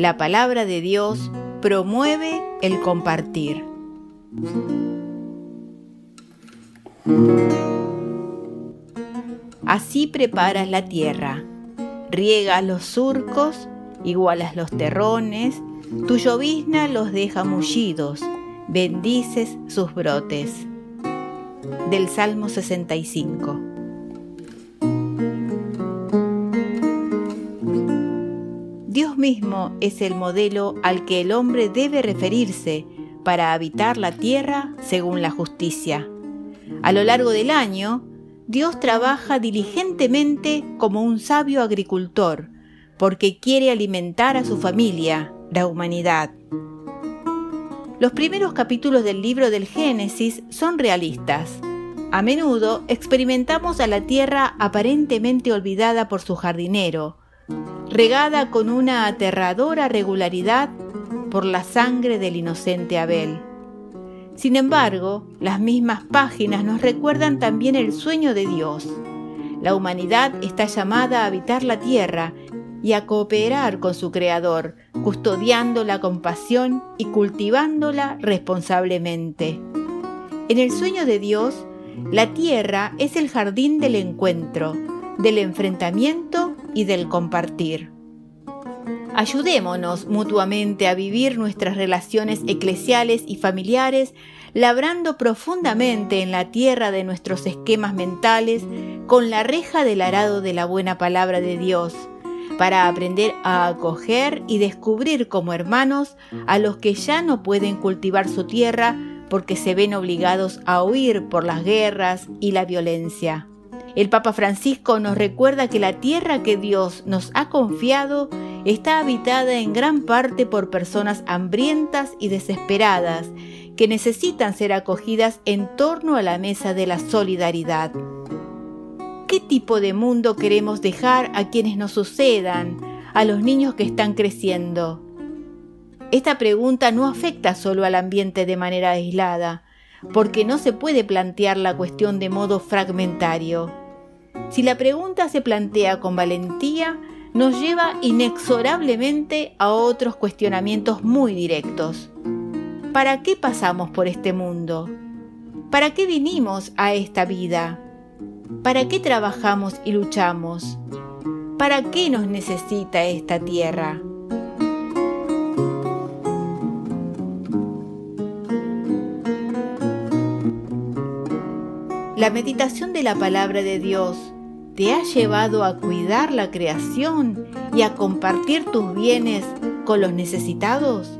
La palabra de Dios promueve el compartir. Así preparas la tierra, riegas los surcos, igualas los terrones, tu llovizna los deja mullidos, bendices sus brotes. Del Salmo 65. Mismo es el modelo al que el hombre debe referirse para habitar la tierra según la justicia. A lo largo del año, Dios trabaja diligentemente como un sabio agricultor, porque quiere alimentar a su familia, la humanidad. Los primeros capítulos del libro del Génesis son realistas. A menudo experimentamos a la tierra aparentemente olvidada por su jardinero, regada con una aterradora regularidad por la sangre del inocente Abel. Sin embargo, las mismas páginas nos recuerdan también el sueño de Dios. La humanidad está llamada a habitar la tierra y a cooperar con su Creador, custodiándola con pasión y cultivándola responsablemente. En el sueño de Dios, la tierra es el jardín del encuentro, del enfrentamiento y del compartir. Ayudémonos mutuamente a vivir nuestras relaciones eclesiales y familiares, labrando profundamente en la tierra de nuestros esquemas mentales con la reja del arado de la buena palabra de Dios, para aprender a acoger y descubrir como hermanos a los que ya no pueden cultivar su tierra porque se ven obligados a huir por las guerras y la violencia. El Papa Francisco nos recuerda que la tierra que Dios nos ha confiado está habitada en gran parte por personas hambrientas y desesperadas que necesitan ser acogidas en torno a la mesa de la solidaridad. ¿Qué tipo de mundo queremos dejar a quienes nos sucedan, a los niños que están creciendo? Esta pregunta no afecta solo al ambiente de manera aislada, porque no se puede plantear la cuestión de modo fragmentario. Si la pregunta se plantea con valentía, nos lleva inexorablemente a otros cuestionamientos muy directos. ¿Para qué pasamos por este mundo? ¿Para qué vinimos a esta vida? ¿Para qué trabajamos y luchamos? ¿Para qué nos necesita esta tierra? La meditación de la palabra de Dios te ha llevado a cuidar la creación y a compartir tus bienes con los necesitados?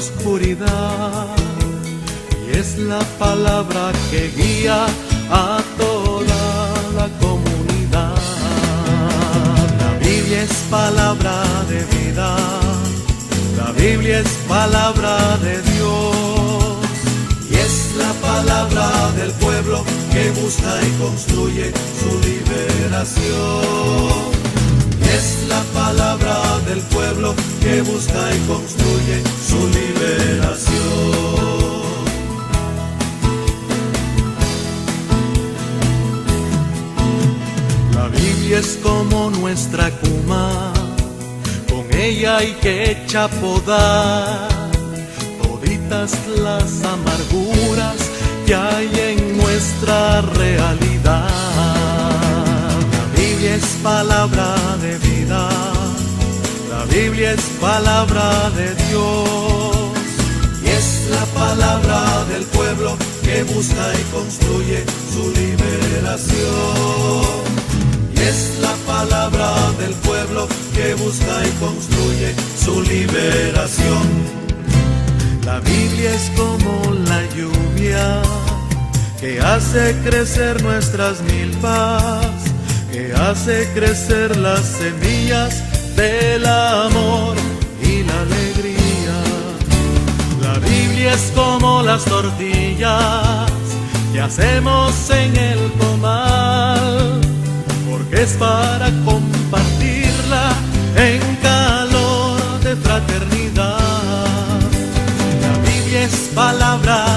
oscuridad. Y es la palabra que guía a toda la comunidad. La Biblia es palabra de vida, la Biblia es palabra de Dios. Y es la palabra del pueblo que busca y construye su liberación es la palabra del pueblo que busca y construye su liberación. La Biblia es como nuestra cuma, con ella hay que podar toditas las amarguras que hay en nuestra realidad. Palabra de vida, la Biblia es palabra de Dios y es la palabra del pueblo que busca y construye su liberación. Y es la palabra del pueblo que busca y construye su liberación. La Biblia es como la lluvia que hace crecer nuestras milpas, que hace crecer las semillas del amor y la alegría. La Biblia es como las tortillas que hacemos en el comal, porque es para compartirla en calor de fraternidad. La Biblia es palabra